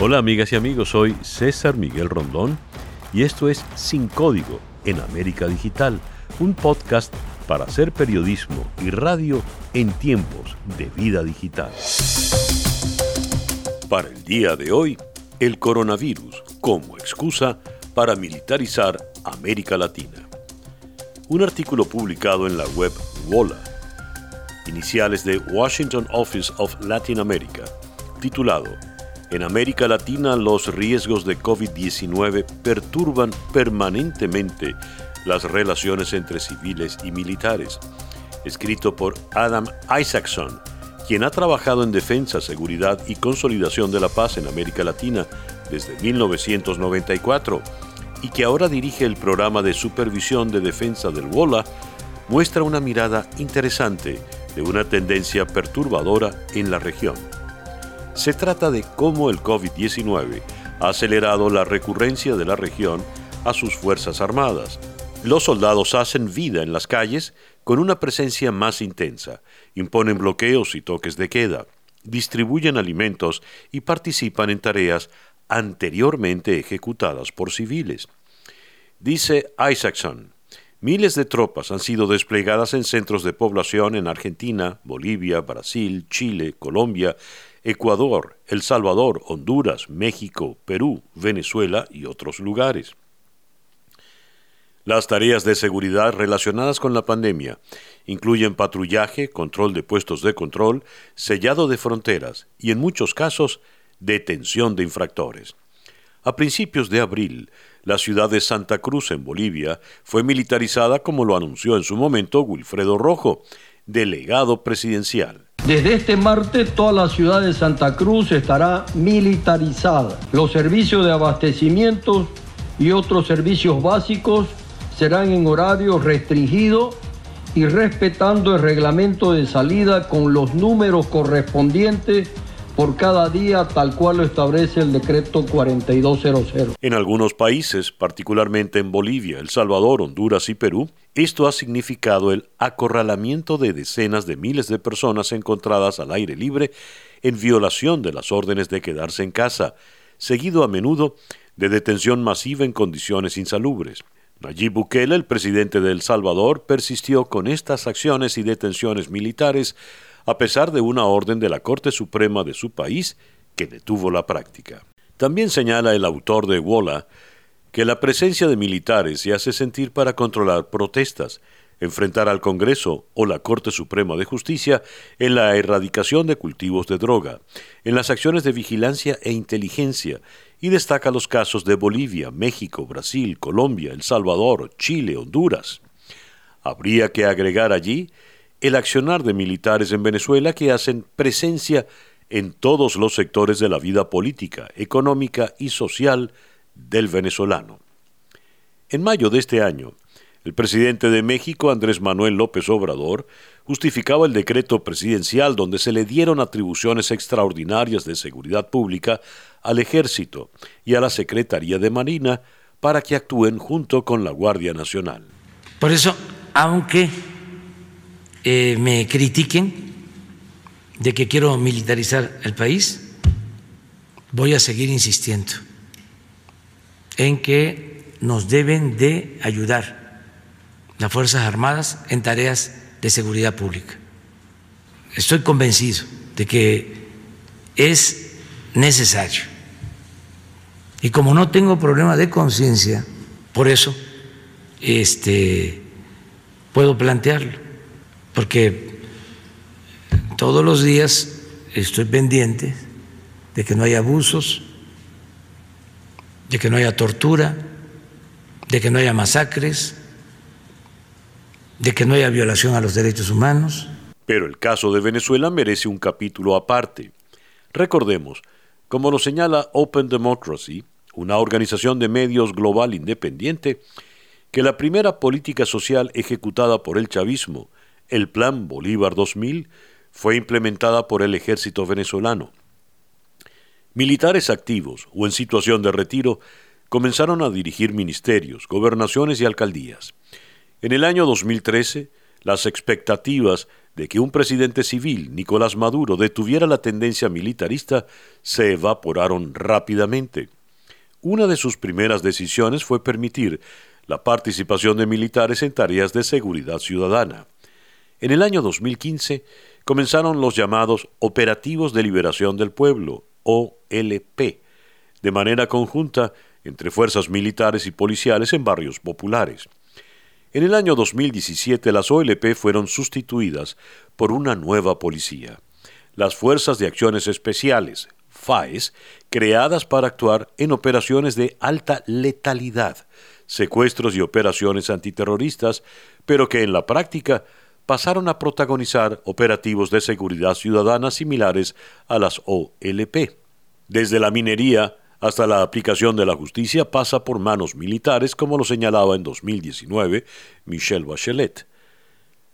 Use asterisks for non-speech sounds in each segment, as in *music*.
Hola amigas y amigos, soy César Miguel Rondón y esto es Sin Código en América Digital, un podcast para hacer periodismo y radio en tiempos de vida digital. Para el día de hoy, el coronavirus como excusa para militarizar América Latina. Un artículo publicado en la web WOLA, iniciales de Washington Office of Latin America, titulado en América Latina los riesgos de COVID-19 perturban permanentemente las relaciones entre civiles y militares. Escrito por Adam Isaacson, quien ha trabajado en defensa, seguridad y consolidación de la paz en América Latina desde 1994 y que ahora dirige el programa de supervisión de defensa del WOLA, muestra una mirada interesante de una tendencia perturbadora en la región. Se trata de cómo el COVID-19 ha acelerado la recurrencia de la región a sus Fuerzas Armadas. Los soldados hacen vida en las calles con una presencia más intensa, imponen bloqueos y toques de queda, distribuyen alimentos y participan en tareas anteriormente ejecutadas por civiles. Dice Isaacson, miles de tropas han sido desplegadas en centros de población en Argentina, Bolivia, Brasil, Chile, Colombia Ecuador, El Salvador, Honduras, México, Perú, Venezuela y otros lugares. Las tareas de seguridad relacionadas con la pandemia incluyen patrullaje, control de puestos de control, sellado de fronteras y, en muchos casos, detención de infractores. A principios de abril, la ciudad de Santa Cruz, en Bolivia, fue militarizada como lo anunció en su momento Wilfredo Rojo, delegado presidencial. Desde este martes toda la ciudad de Santa Cruz estará militarizada. Los servicios de abastecimiento y otros servicios básicos serán en horario restringido y respetando el reglamento de salida con los números correspondientes por cada día tal cual lo establece el decreto 4200. En algunos países, particularmente en Bolivia, El Salvador, Honduras y Perú, esto ha significado el acorralamiento de decenas de miles de personas encontradas al aire libre en violación de las órdenes de quedarse en casa, seguido a menudo de detención masiva en condiciones insalubres. Nayib Bukele, el presidente de El Salvador, persistió con estas acciones y detenciones militares a pesar de una orden de la Corte Suprema de su país que detuvo la práctica. También señala el autor de Wola que la presencia de militares se hace sentir para controlar protestas, enfrentar al Congreso o la Corte Suprema de Justicia en la erradicación de cultivos de droga, en las acciones de vigilancia e inteligencia, y destaca los casos de Bolivia, México, Brasil, Colombia, El Salvador, Chile, Honduras. Habría que agregar allí el accionar de militares en Venezuela que hacen presencia en todos los sectores de la vida política, económica y social del venezolano. En mayo de este año, el presidente de México, Andrés Manuel López Obrador, justificaba el decreto presidencial donde se le dieron atribuciones extraordinarias de seguridad pública al ejército y a la Secretaría de Marina para que actúen junto con la Guardia Nacional. Por eso, aunque eh, me critiquen de que quiero militarizar el país, voy a seguir insistiendo en que nos deben de ayudar las Fuerzas Armadas en tareas de seguridad pública. Estoy convencido de que es necesario. Y como no tengo problema de conciencia, por eso este, puedo plantearlo porque todos los días estoy pendiente de que no haya abusos, de que no haya tortura, de que no haya masacres, de que no haya violación a los derechos humanos. Pero el caso de Venezuela merece un capítulo aparte. Recordemos, como lo señala Open Democracy, una organización de medios global independiente, que la primera política social ejecutada por el chavismo el Plan Bolívar 2000 fue implementada por el ejército venezolano. Militares activos o en situación de retiro comenzaron a dirigir ministerios, gobernaciones y alcaldías. En el año 2013, las expectativas de que un presidente civil, Nicolás Maduro, detuviera la tendencia militarista se evaporaron rápidamente. Una de sus primeras decisiones fue permitir la participación de militares en tareas de seguridad ciudadana. En el año 2015 comenzaron los llamados Operativos de Liberación del Pueblo, OLP, de manera conjunta entre fuerzas militares y policiales en barrios populares. En el año 2017 las OLP fueron sustituidas por una nueva policía, las Fuerzas de Acciones Especiales, FAES, creadas para actuar en operaciones de alta letalidad, secuestros y operaciones antiterroristas, pero que en la práctica pasaron a protagonizar operativos de seguridad ciudadana similares a las OLP. Desde la minería hasta la aplicación de la justicia pasa por manos militares, como lo señalaba en 2019 Michelle Bachelet.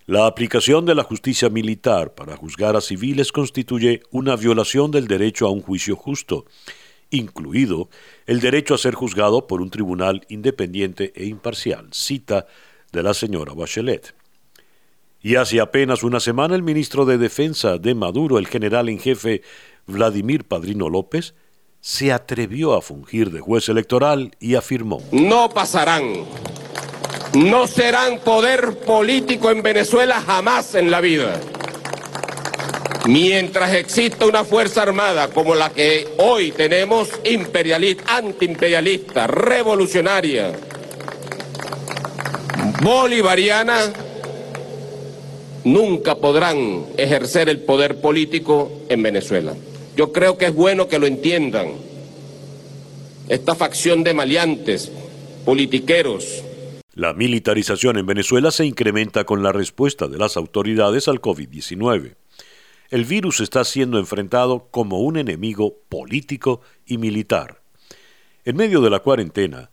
La aplicación de la justicia militar para juzgar a civiles constituye una violación del derecho a un juicio justo, incluido el derecho a ser juzgado por un tribunal independiente e imparcial, cita de la señora Bachelet. Y hace apenas una semana el ministro de Defensa de Maduro, el general en jefe Vladimir Padrino López, se atrevió a fungir de juez electoral y afirmó, No pasarán, no serán poder político en Venezuela jamás en la vida. Mientras exista una fuerza armada como la que hoy tenemos, imperialista, antiimperialista, revolucionaria, bolivariana, nunca podrán ejercer el poder político en Venezuela. Yo creo que es bueno que lo entiendan. Esta facción de maleantes, politiqueros. La militarización en Venezuela se incrementa con la respuesta de las autoridades al COVID-19. El virus está siendo enfrentado como un enemigo político y militar. En medio de la cuarentena,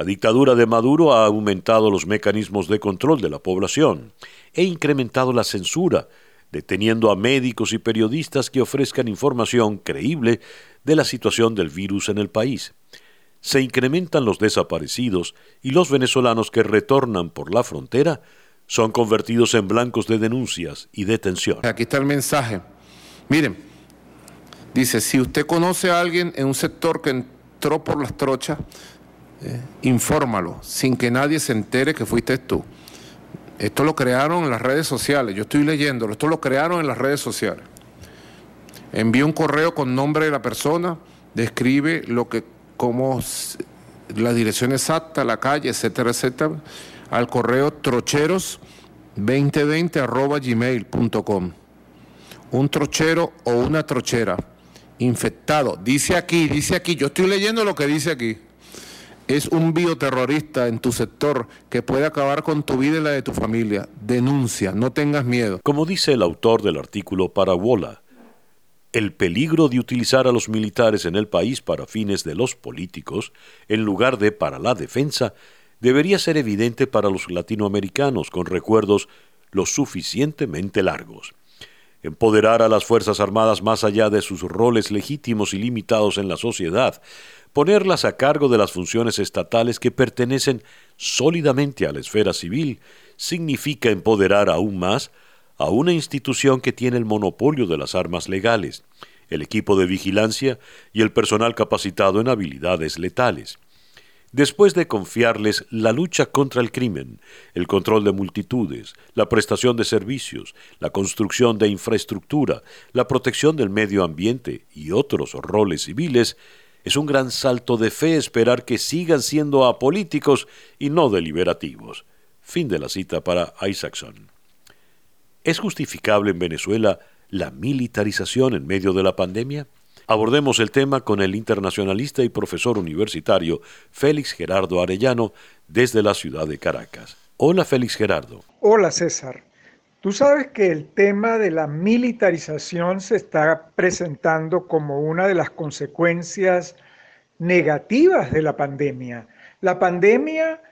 la dictadura de Maduro ha aumentado los mecanismos de control de la población e incrementado la censura deteniendo a médicos y periodistas que ofrezcan información creíble de la situación del virus en el país. Se incrementan los desaparecidos y los venezolanos que retornan por la frontera son convertidos en blancos de denuncias y detención. Aquí está el mensaje. Miren, dice, si usted conoce a alguien en un sector que entró por las trochas, eh, infórmalo, sin que nadie se entere que fuiste tú. Esto lo crearon en las redes sociales, yo estoy leyéndolo, esto lo crearon en las redes sociales. Envía un correo con nombre de la persona, describe lo que, como la dirección exacta, la calle, etcétera, etcétera, al correo trocheros2020 arroba gmail.com. Un trochero o una trochera infectado, dice aquí, dice aquí, yo estoy leyendo lo que dice aquí es un bioterrorista en tu sector que puede acabar con tu vida y la de tu familia. Denuncia, no tengas miedo. Como dice el autor del artículo para Wola, el peligro de utilizar a los militares en el país para fines de los políticos, en lugar de para la defensa, debería ser evidente para los latinoamericanos con recuerdos lo suficientemente largos. Empoderar a las Fuerzas Armadas más allá de sus roles legítimos y limitados en la sociedad, ponerlas a cargo de las funciones estatales que pertenecen sólidamente a la esfera civil, significa empoderar aún más a una institución que tiene el monopolio de las armas legales, el equipo de vigilancia y el personal capacitado en habilidades letales. Después de confiarles la lucha contra el crimen, el control de multitudes, la prestación de servicios, la construcción de infraestructura, la protección del medio ambiente y otros roles civiles, es un gran salto de fe esperar que sigan siendo apolíticos y no deliberativos. Fin de la cita para Isaacson. ¿Es justificable en Venezuela la militarización en medio de la pandemia? Abordemos el tema con el internacionalista y profesor universitario Félix Gerardo Arellano desde la ciudad de Caracas. Hola Félix Gerardo. Hola César. Tú sabes que el tema de la militarización se está presentando como una de las consecuencias negativas de la pandemia. La pandemia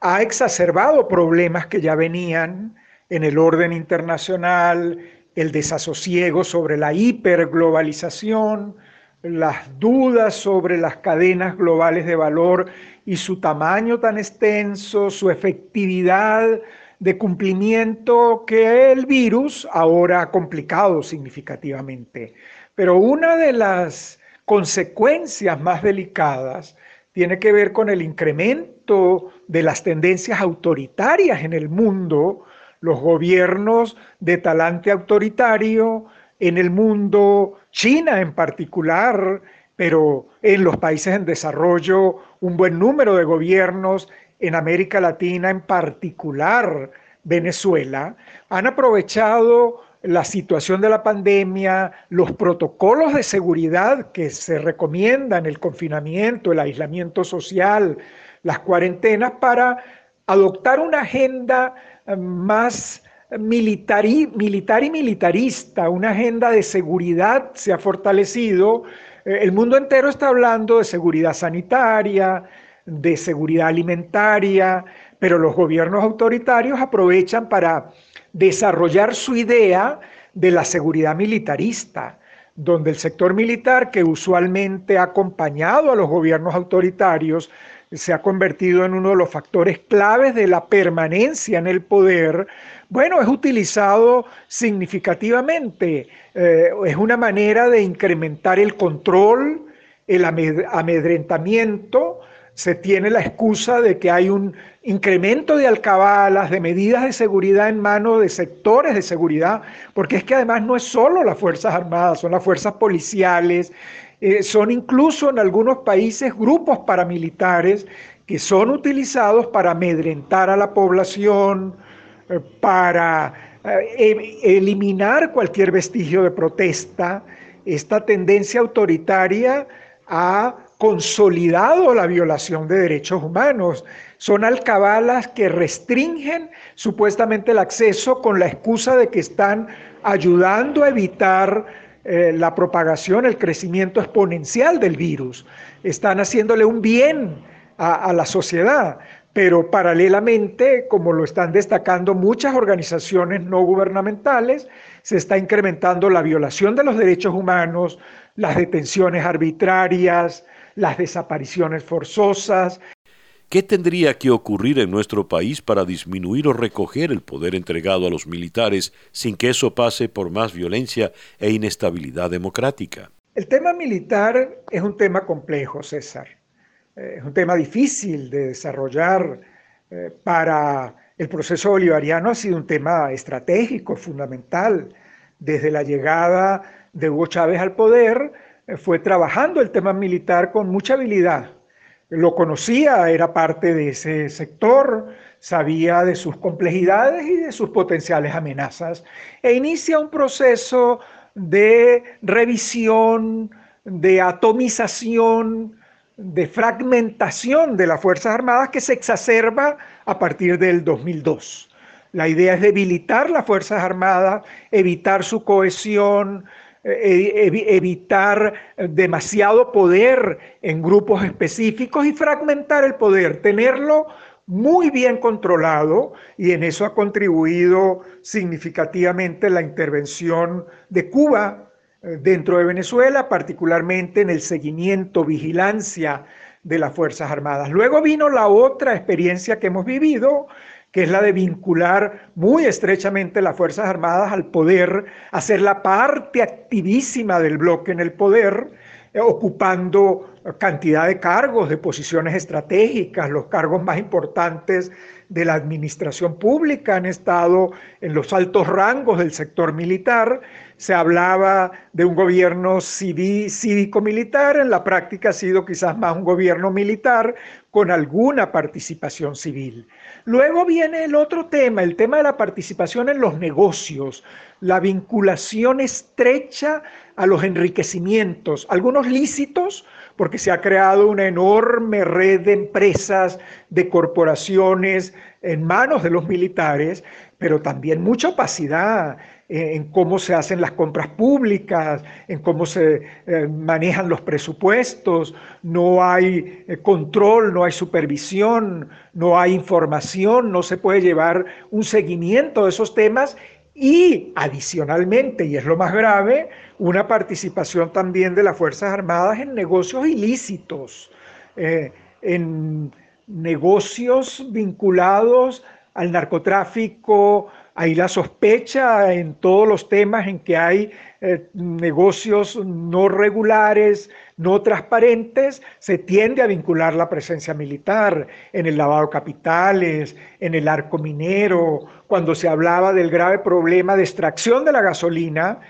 ha exacerbado problemas que ya venían en el orden internacional, el desasosiego sobre la hiperglobalización, las dudas sobre las cadenas globales de valor y su tamaño tan extenso, su efectividad de cumplimiento que el virus ahora ha complicado significativamente. Pero una de las consecuencias más delicadas tiene que ver con el incremento de las tendencias autoritarias en el mundo, los gobiernos de talante autoritario en el mundo, China en particular, pero en los países en desarrollo un buen número de gobiernos en América Latina, en particular Venezuela, han aprovechado la situación de la pandemia, los protocolos de seguridad que se recomiendan, el confinamiento, el aislamiento social, las cuarentenas, para adoptar una agenda eh, más militar y, militar y militarista, una agenda de seguridad se ha fortalecido. Eh, el mundo entero está hablando de seguridad sanitaria, de seguridad alimentaria, pero los gobiernos autoritarios aprovechan para desarrollar su idea de la seguridad militarista, donde el sector militar, que usualmente ha acompañado a los gobiernos autoritarios, se ha convertido en uno de los factores claves de la permanencia en el poder, bueno, es utilizado significativamente. Eh, es una manera de incrementar el control, el amedrentamiento, se tiene la excusa de que hay un incremento de alcabalas, de medidas de seguridad en manos de sectores de seguridad, porque es que además no es solo las Fuerzas Armadas, son las fuerzas policiales, eh, son incluso en algunos países grupos paramilitares que son utilizados para amedrentar a la población, eh, para eh, eliminar cualquier vestigio de protesta. Esta tendencia autoritaria a consolidado la violación de derechos humanos. Son alcabalas que restringen supuestamente el acceso con la excusa de que están ayudando a evitar eh, la propagación, el crecimiento exponencial del virus. Están haciéndole un bien a la sociedad pero paralelamente, como lo están destacando muchas organizaciones no gubernamentales, se está incrementando la violación de los derechos humanos, las detenciones arbitrarias, las desapariciones forzosas. ¿Qué tendría que ocurrir en nuestro país para disminuir o recoger el poder entregado a los militares sin que eso pase por más violencia e inestabilidad democrática? El tema militar es un tema complejo, César. Eh, es un tema difícil de desarrollar eh, para el proceso bolivariano ha sido un tema estratégico, fundamental. Desde la llegada de Hugo Chávez al poder, fue trabajando el tema militar con mucha habilidad. Lo conocía, era parte de ese sector, sabía de sus complejidades y de sus potenciales amenazas e inicia un proceso de revisión, de atomización, de fragmentación de las Fuerzas Armadas que se exacerba a partir del 2002. La idea es debilitar las Fuerzas Armadas, evitar su cohesión, evitar demasiado poder en grupos específicos y fragmentar el poder, tenerlo muy bien controlado y en eso ha contribuido significativamente la intervención de Cuba eh, dentro de Venezuela, particularmente en el seguimiento, vigilancia de las Fuerzas Armadas. Luego vino la otra experiencia que hemos vivido, que es la de vincular muy estrechamente las Fuerzas Armadas al poder, hacer la parte activísima del bloque en el poder, eh, ocupando cantidad de cargos, de posiciones estratégicas, los cargos más importantes de la administración pública han estado en los altos rangos del sector militar. Se hablaba de un gobierno cívico-militar, en la práctica ha sido quizás más un gobierno militar con alguna participación civil. Luego viene el otro tema, el tema de la participación en los negocios, la vinculación estrecha a los enriquecimientos, algunos lícitos, porque se ha creado una enorme red de empresas, de corporaciones en manos de los militares, pero también mucha opacidad en cómo se hacen las compras públicas, en cómo se eh, manejan los presupuestos, no hay eh, control, no hay supervisión, no hay información, no se puede llevar un seguimiento de esos temas y adicionalmente, y es lo más grave, una participación también de las Fuerzas Armadas en negocios ilícitos, eh, en negocios vinculados al narcotráfico, hay la sospecha en todos los temas en que hay eh, negocios no regulares, no transparentes, se tiende a vincular la presencia militar en el lavado de capitales, en el arco minero, cuando se hablaba del grave problema de extracción de la gasolina,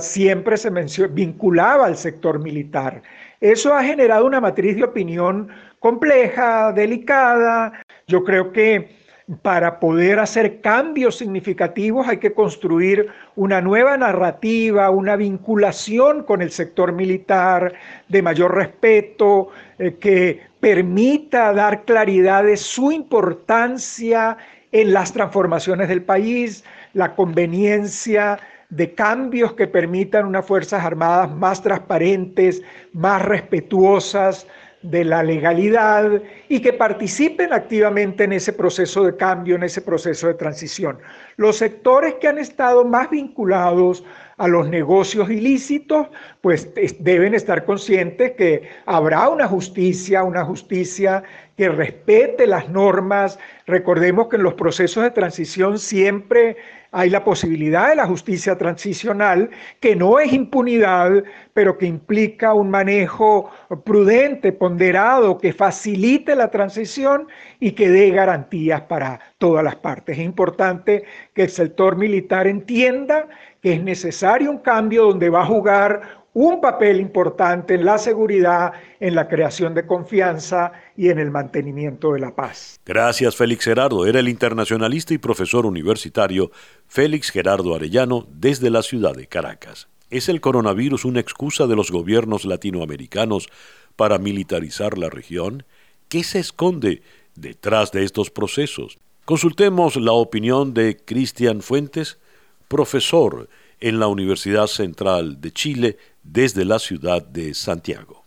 siempre se vinculaba al sector militar. Eso ha generado una matriz de opinión compleja, delicada. Yo creo que para poder hacer cambios significativos hay que construir una nueva narrativa, una vinculación con el sector militar de mayor respeto, eh, que permita dar claridad de su importancia en las transformaciones del país, la conveniencia de cambios que permitan unas Fuerzas Armadas más transparentes, más respetuosas de la legalidad y que participen activamente en ese proceso de cambio, en ese proceso de transición. Los sectores que han estado más vinculados a los negocios ilícitos, pues deben estar conscientes que habrá una justicia, una justicia que respete las normas. Recordemos que en los procesos de transición siempre hay la posibilidad de la justicia transicional, que no es impunidad, pero que implica un manejo prudente, ponderado, que facilite la transición y que dé garantías para todas las partes. Es importante que el sector militar entienda que es necesario un cambio donde va a jugar un papel importante en la seguridad, en la creación de confianza y en el mantenimiento de la paz. Gracias, Félix Gerardo. Era el internacionalista y profesor universitario Félix Gerardo Arellano desde la ciudad de Caracas. ¿Es el coronavirus una excusa de los gobiernos latinoamericanos para militarizar la región? ¿Qué se esconde detrás de estos procesos? Consultemos la opinión de Cristian Fuentes, profesor en la Universidad Central de Chile desde la ciudad de Santiago.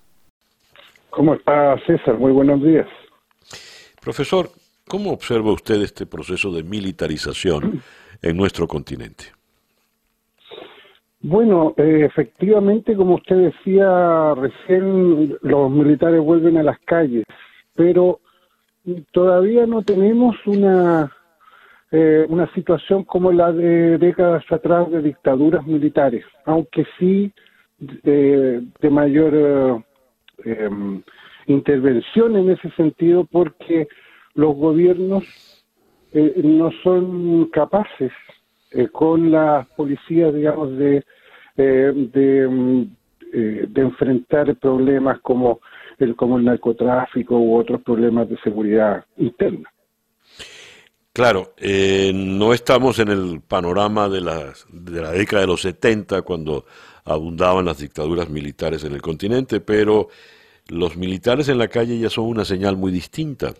¿Cómo está César? Muy buenos días. Profesor, ¿cómo observa usted este proceso de militarización en nuestro continente? Bueno, eh, efectivamente, como usted decía recién, los militares vuelven a las calles, pero todavía no tenemos una eh, una situación como la de décadas atrás de dictaduras militares, aunque sí de, mayor eh, em, intervención en ese sentido porque los gobiernos eh, no son capaces con las policías, digamos, de, de, em, de enfrentar problemas como el, como el narcotráfico u otros problemas de seguridad interna. Claro, eh, no estamos en el panorama de la, de la década de los 70 cuando abundaban las dictaduras militares en el continente, pero los militares en la calle ya son una señal muy distinta.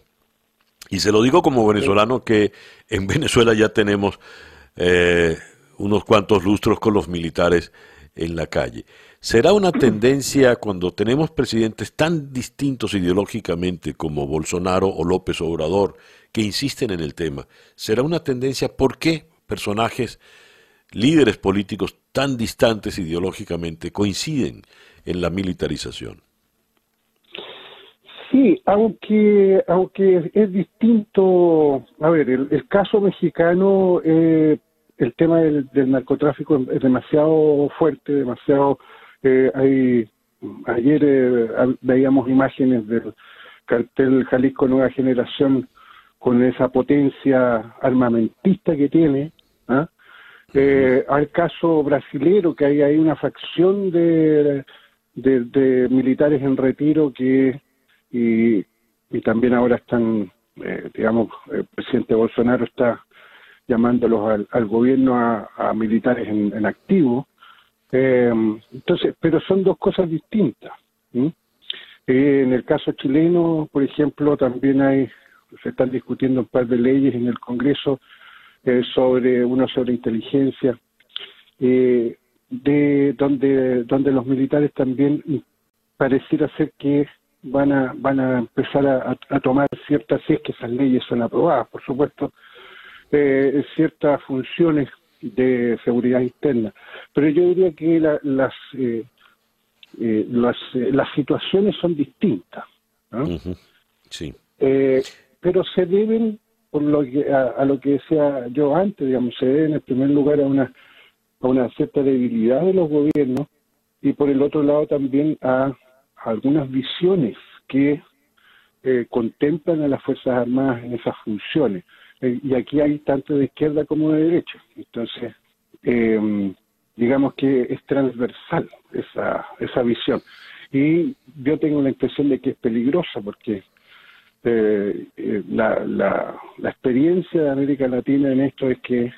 Y se lo digo como venezolano que en *laughs* Venezuela ya tenemos eh, unos cuantos lustros con los militares en la calle. ¿Será una *clears throat* tendencia cuando tenemos presidentes tan distintos ideológicamente como Bolsonaro o López Obrador, que insisten en el tema. ¿Será una tendencia? ¿Por qué personajes, líderes políticos tan distantes ideológicamente coinciden en la militarización? Sí, aunque aunque es distinto, a ver, el, caso mexicano, eh, el tema del, narcotráfico es demasiado fuerte, demasiado. Eh, hay, ayer eh, veíamos imágenes del cartel Jalisco Nueva Generación con esa potencia armamentista que tiene, ¿ah? eh, al caso brasilero, que hay ahí una facción de, de, militares en retiro que, y, y también ahora están, eh, digamos, el presidente Bolsonaro está llamándolos al, gobierno a, militares en, activo. Eh, entonces, pero son dos cosas distintas. en el caso chileno, por ejemplo, también hay se están discutiendo un par de leyes en el Congreso eh, sobre una sobre inteligencia, eh, de donde donde los militares también pareciera ser que van a van a empezar a, tomar ciertas si es que esas leyes son aprobadas, por supuesto, eh, ciertas funciones de seguridad interna. Pero yo diría que las las, las situaciones son distintas. Sí pero se deben por lo que, a, lo que decía yo antes, digamos, se debe en primer lugar a una, a una cierta debilidad de los gobiernos y por el otro lado también a, algunas visiones que eh, contemplan a las Fuerzas Armadas en esas funciones. Eh, y aquí hay tanto de izquierda como de derecha. Entonces, eh, digamos que es transversal esa, esa visión. Y yo tengo la impresión de que es peligrosa porque eh, eh, la, la, la experiencia de América Latina en esto es que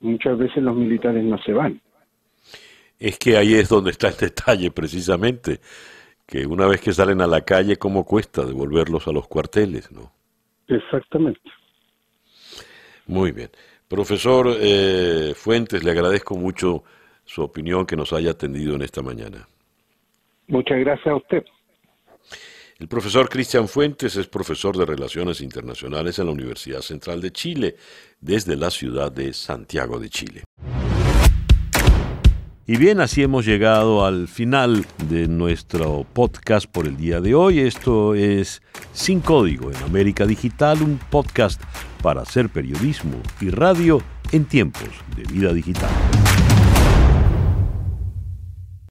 muchas veces los militares no se van. Es que ahí es donde está el detalle precisamente, que una vez que salen a la calle, ¿cómo cuesta devolverlos a los cuarteles? no? Exactamente. Muy bien. Profesor eh, Fuentes, le agradezco mucho su opinión que nos haya atendido en esta mañana. Muchas gracias a usted. El profesor Cristian Fuentes es profesor de Relaciones Internacionales en la Universidad Central de Chile, desde la ciudad de Santiago de Chile. Y bien, así hemos llegado al final de nuestro podcast por el día de hoy. Esto es Sin Código en América Digital, un podcast para hacer periodismo y radio en tiempos de vida digital.